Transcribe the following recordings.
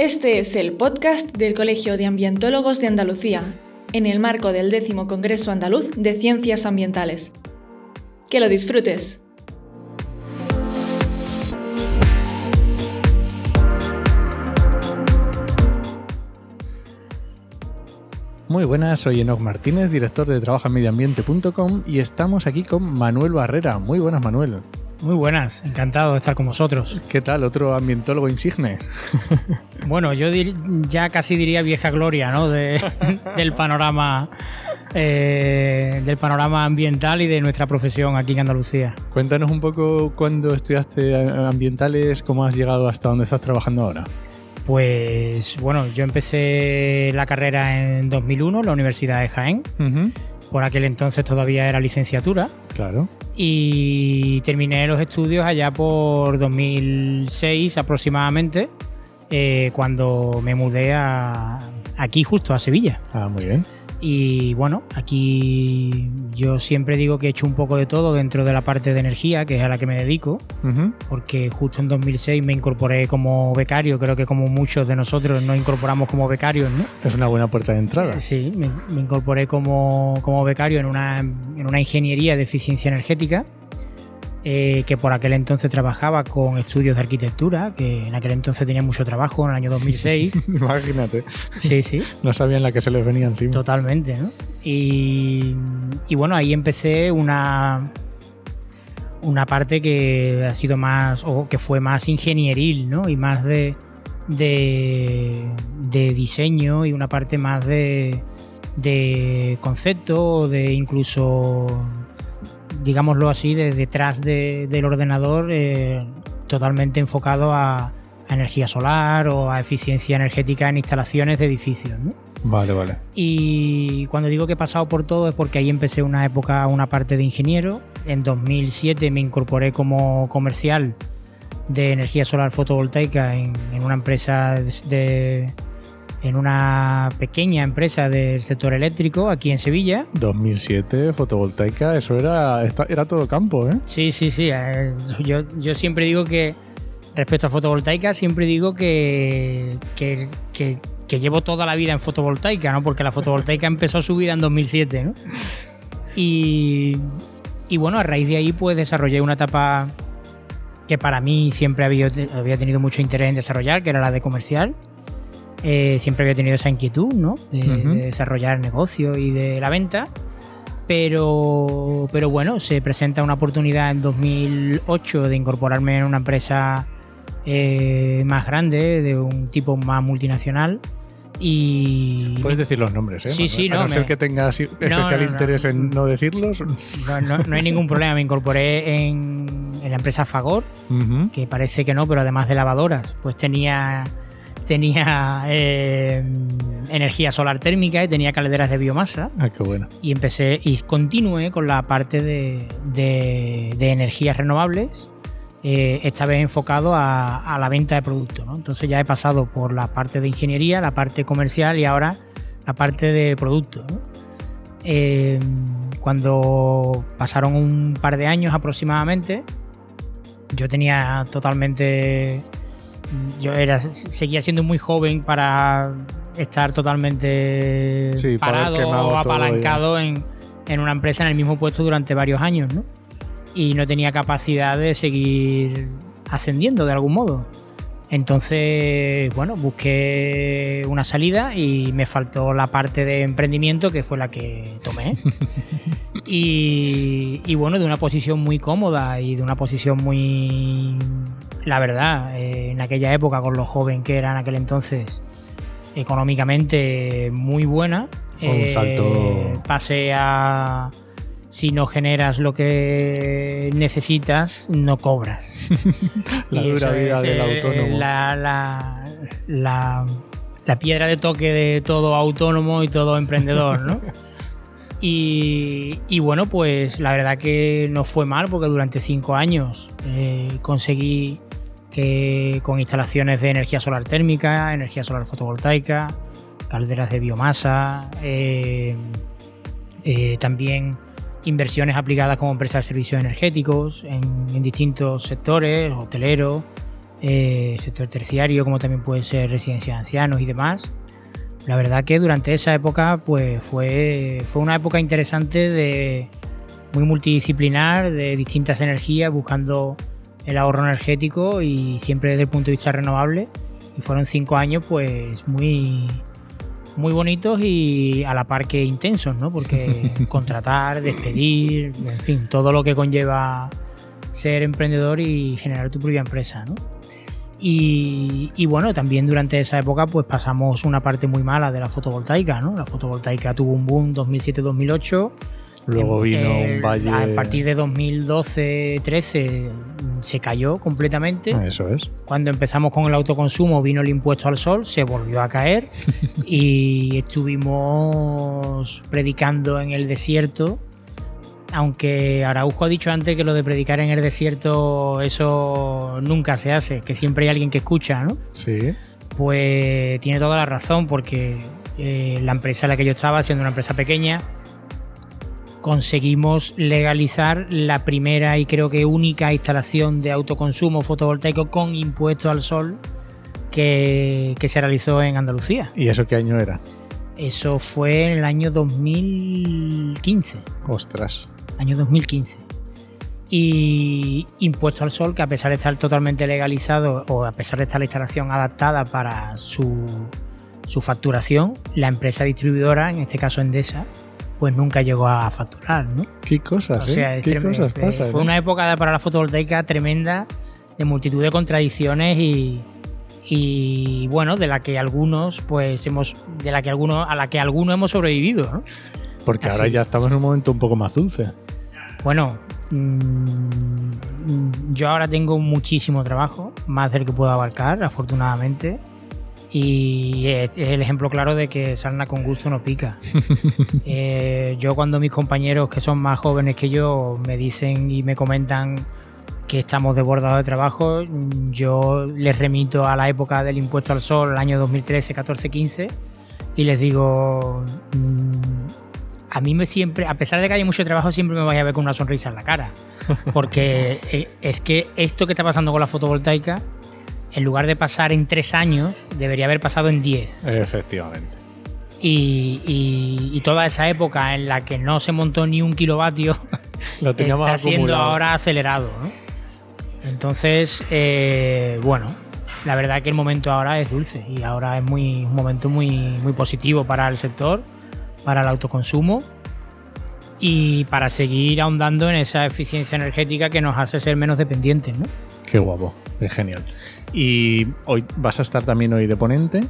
Este es el podcast del Colegio de Ambientólogos de Andalucía, en el marco del décimo Congreso Andaluz de Ciencias Ambientales. Que lo disfrutes. Muy buenas, soy Enoch Martínez, director de trabajamediambiente.com y estamos aquí con Manuel Barrera. Muy buenas, Manuel. Muy buenas, encantado de estar con vosotros. ¿Qué tal? ¿Otro ambientólogo insigne? bueno, yo ya casi diría vieja gloria, ¿no? del panorama. Eh, del panorama ambiental y de nuestra profesión aquí en Andalucía. Cuéntanos un poco cuándo estudiaste ambientales, cómo has llegado hasta donde estás trabajando ahora. Pues bueno, yo empecé la carrera en 2001 en la Universidad de Jaén. Por aquel entonces todavía era licenciatura. Claro. Y terminé los estudios allá por 2006 aproximadamente, eh, cuando me mudé a, aquí justo a Sevilla. Ah, muy bien. Y bueno, aquí yo siempre digo que he hecho un poco de todo dentro de la parte de energía, que es a la que me dedico, porque justo en 2006 me incorporé como becario, creo que como muchos de nosotros nos incorporamos como becarios, ¿no? Es una buena puerta de entrada. Sí, me, incorporé como, como becario en una, en una ingeniería de eficiencia energética eh, que por aquel entonces trabajaba con estudios de arquitectura, que en aquel entonces tenía mucho trabajo, en el año 2006. Imagínate. Sí, sí. No sabían la que se les venía encima. Totalmente, ¿no? Y, bueno, ahí empecé una, una parte que ha sido más, o que fue más ingenieril, ¿no? Y más de, de, de diseño y una parte más de, de concepto, de incluso digámoslo así, de detrás del ordenador eh, totalmente enfocado a, energía solar o a eficiencia energética en instalaciones de edificios. Vale, vale. Y cuando digo que he pasado por todo es porque ahí empecé una época, una parte de ingeniero. En 2007 me incorporé como comercial de energía solar fotovoltaica en, una empresa de en una pequeña empresa del sector eléctrico aquí en Sevilla. 2007, fotovoltaica, eso era, era todo campo, ¿eh? Sí, sí, sí. Eh, yo, yo siempre digo que, respecto a fotovoltaica, siempre digo que, que, que, llevo toda la vida en fotovoltaica, ¿no? Porque la fotovoltaica empezó su vida en 2007, ¿no? Y, y bueno, a raíz de ahí pues desarrollé una etapa que para mí siempre había, había tenido mucho interés en desarrollar, que era la de comercial. Eh, siempre había tenido esa inquietud, ¿no? De, desarrollar el negocio y de la venta. Pero, pero bueno, se presenta una oportunidad en 2008 de incorporarme en una empresa eh, más grande, de un tipo más multinacional. Y... Puedes decir los nombres, ¿eh? Sí, sí, no. A no ser que tengas especial interés en no decirlos. No, hay ningún problema. Me incorporé en, la empresa Fagor, que parece que no, pero además de lavadoras, pues tenía tenía eh, energía solar térmica y tenía calderas de biomasa. Ah, qué bueno. Y empecé y continué con la parte de, de, energías renovables, eh, esta vez enfocado a, la venta de productos. Entonces ya he pasado por la parte de ingeniería, la parte comercial y ahora la parte de productos. Eh, cuando pasaron un par de años aproximadamente, yo tenía totalmente yo era seguía siendo muy joven para estar totalmente parado o apalancado en, una empresa en el mismo puesto durante varios años, ¿no? Y no tenía capacidad de seguir ascendiendo de algún modo. Entonces, bueno, busqué una salida y me faltó la parte de emprendimiento que fue la que tomé. y, y, bueno, de una posición muy cómoda y de una posición muy la verdad, eh, en aquella época, con lo joven que era en aquel entonces, económicamente muy buena. Fue un salto. Eh, pasé a. Si no generas lo que necesitas, no cobras. la dura vida del eh, autónomo. La, la, la, piedra de toque de todo autónomo y todo emprendedor, ¿no? Y, y, bueno, pues la verdad que no fue mal porque durante cinco años conseguí que con instalaciones de energía solar térmica, energía solar fotovoltaica, calderas de biomasa, eh, eh, también inversiones aplicadas como empresas de servicios energéticos en, distintos sectores, hoteleros, eh, sector terciario, como también puede ser residencia de ancianos y demás. La verdad que durante esa época pues fue, fue una época interesante de muy multidisciplinar, de distintas energías, buscando el ahorro energético y siempre desde el punto de vista renovable. Y fueron cinco años pues muy, muy bonitos y a la par que intensos, ¿no? Porque contratar, despedir, en fin, todo lo que conlleva ser emprendedor y generar tu propia empresa, ¿no? Y, bueno, también durante esa época pues pasamos una parte muy mala de la fotovoltaica, ¿no? La fotovoltaica tuvo un boom 2007-2008. Luego vino un valle... A partir de 2012-13 se cayó completamente. Eso es. Cuando empezamos con el autoconsumo vino el impuesto al sol, se volvió a caer y estuvimos predicando en el desierto aunque Araujo ha dicho antes que lo de predicar en el desierto, eso nunca se hace, que siempre hay alguien que escucha, ¿no? Sí. Pues tiene toda la razón, porque eh, la empresa en la que yo estaba, siendo una empresa pequeña, conseguimos legalizar la primera y creo que única instalación de autoconsumo fotovoltaico con impuesto al sol que, que se realizó en Andalucía. ¿Y eso qué año era? Eso fue en el año 2015. Ostras año 2015. Y Impuesto al Sol, que a pesar de estar totalmente legalizado o a pesar de estar la instalación adaptada para su, su facturación, la empresa distribuidora, en este caso Endesa, pues nunca llegó a facturar, ¿no? Qué cosas, ¿eh? Qué cosas pasan. Fue ¿eh? una época para la fotovoltaica tremenda, de multitud de contradicciones y, y bueno, de la que algunos, pues hemos, de la que algunos, a la que algunos hemos sobrevivido, ¿no? Porque ahora ya estamos en un momento un poco más dulce. Bueno, mm, yo ahora tengo muchísimo trabajo, más del que puedo abarcar, afortunadamente. Y es, el ejemplo claro de que sarna con gusto no pica. Eh, yo cuando mis compañeros que son más jóvenes que yo me dicen y me comentan que estamos desbordados de trabajo, yo les remito a la época del impuesto al sol, el año 2013, 14, 15, y les digo, mm, a mí me siempre, a pesar de que hay mucho trabajo, siempre me voy a ver con una sonrisa en la cara. Porque eh, es que esto que está pasando con la fotovoltaica, en lugar de pasar en tres años, debería haber pasado en diez. Efectivamente. Y, toda esa época en la que no se montó ni un kilovatio Lo está siendo ahora acelerado. Entonces, eh, bueno, la verdad que el momento ahora es dulce y ahora es muy, un momento muy, muy positivo para el sector para el autoconsumo y para seguir ahondando en esa eficiencia energética que nos hace ser menos dependientes. ¿no? Qué guapo, es genial. ¿Y hoy vas a estar también hoy de ponente?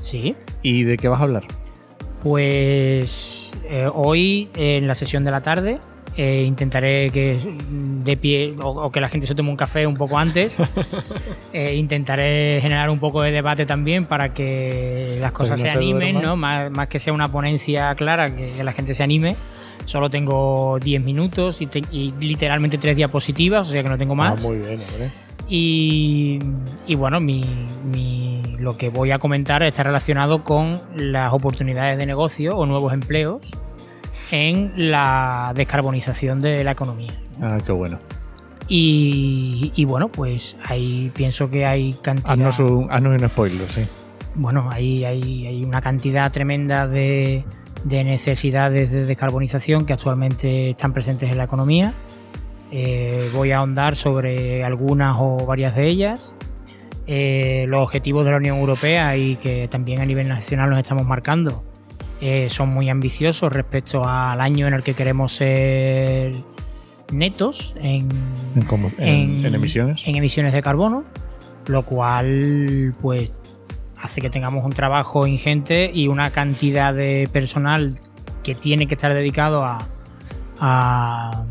Sí. ¿Y de qué vas a hablar? Pues eh, hoy en la sesión de la tarde eh, intentaré que de pie o, que la gente se tome un café un poco antes. Eh, intentaré generar un poco de debate también para que las cosas se, animen, ¿no? Más, que sea una ponencia clara, que, la gente se anime. Solo tengo 10 minutos y, literalmente tres diapositivas, o sea que no tengo más. Ah, muy bien, hombre. Y, bueno, mi, lo que voy a comentar está relacionado con las oportunidades de negocio o nuevos empleos en la descarbonización de la economía. Ah, qué bueno. Y, bueno, pues ahí pienso que hay cantidad. Haznos un, un spoiler, sí. Bueno, ahí hay, una cantidad tremenda de, necesidades de descarbonización que actualmente están presentes en la economía. Eh, voy a ahondar sobre algunas o varias de ellas. Eh, los objetivos de la Unión Europea y que también a nivel nacional nos estamos marcando eh, son muy ambiciosos respecto al año en el que queremos ser netos en, emisiones. En emisiones de carbono, lo cual pues hace que tengamos un trabajo ingente y una cantidad de personal que tiene que estar dedicado a, a,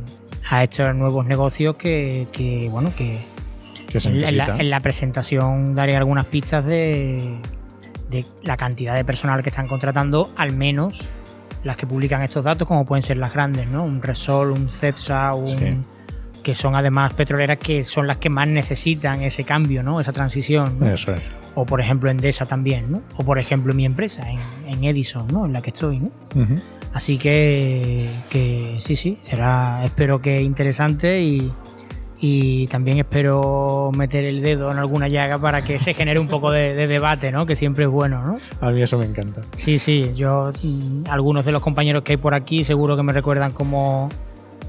estos nuevos negocios que, bueno que, en la presentación daré algunas pistas de de la cantidad de personal que están contratando, al menos las que publican estos datos, como pueden ser las grandes, ¿no? Un Resol, un Cepsa, un, que son además petroleras que son las que más necesitan ese cambio, ¿no? Esa transición. Eso es. O por ejemplo Endesa también, ¿no? O por ejemplo mi empresa, en, Edison, ¿no? En la que estoy, ¿no? Así que, que sí, sí, será, espero que interesante y, y también espero meter el dedo en alguna llaga para que se genere un poco de, debate, ¿no? Que siempre es bueno, ¿no? A mí eso me encanta. Sí, sí, yo, mm, algunos de los compañeros que hay por aquí seguro que me recuerdan como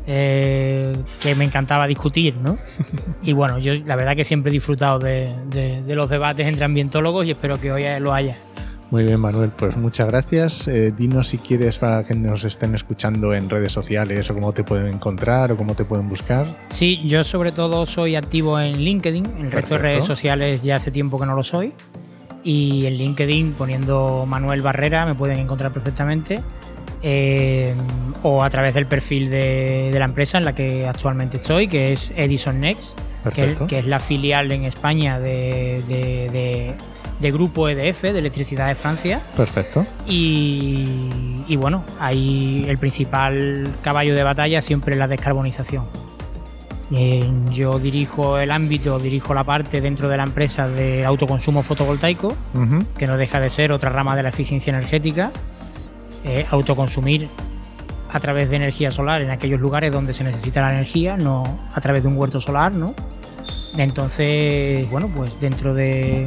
eh, que me encantaba discutir, ¿no? y bueno, yo la verdad que siempre he disfrutado de, de los debates entre ambientólogos y espero que hoy lo haya. Muy bien, Manuel, pues muchas gracias. Eh, dinos si quieres para que nos estén escuchando en redes sociales o cómo te pueden encontrar o cómo te pueden buscar. Sí, yo sobre todo soy activo en LinkedIn, en el resto de redes sociales ya hace tiempo que no lo soy. Y en LinkedIn poniendo Manuel Barrera me pueden encontrar perfectamente. Eh, o a través del perfil de, la empresa en la que actualmente estoy, que es Edison Next, que, es la filial en España de de grupo EDF, de Electricidad de Francia. Perfecto. Y, bueno, ahí el principal caballo de batalla siempre es la descarbonización. Eh, yo dirijo el ámbito, dirijo la parte dentro de la empresa de autoconsumo fotovoltaico, que no deja de ser otra rama de la eficiencia energética. Eh, autoconsumir a través de energía solar en aquellos lugares donde se necesita la energía, no a través de un huerto solar, ¿no? Entonces, bueno, pues dentro de,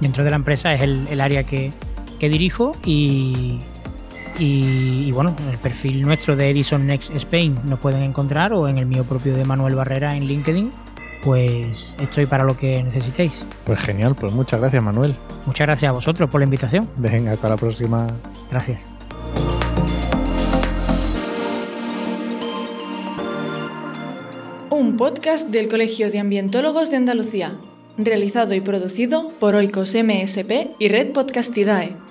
dentro de la empresa es el, área que, dirijo y, y, bueno, en el perfil nuestro de Edison Next Spain nos pueden encontrar o en el mío propio de Manuel Barrera en LinkedIn. Pues estoy para lo que necesitéis. Pues genial, pues muchas gracias Manuel. Muchas gracias a vosotros por la invitación. Venga, hasta la próxima. Gracias. Un podcast del Colegio de Ambientólogos de Andalucía realizado y producido por Oikos MSP y Red Podcastidae.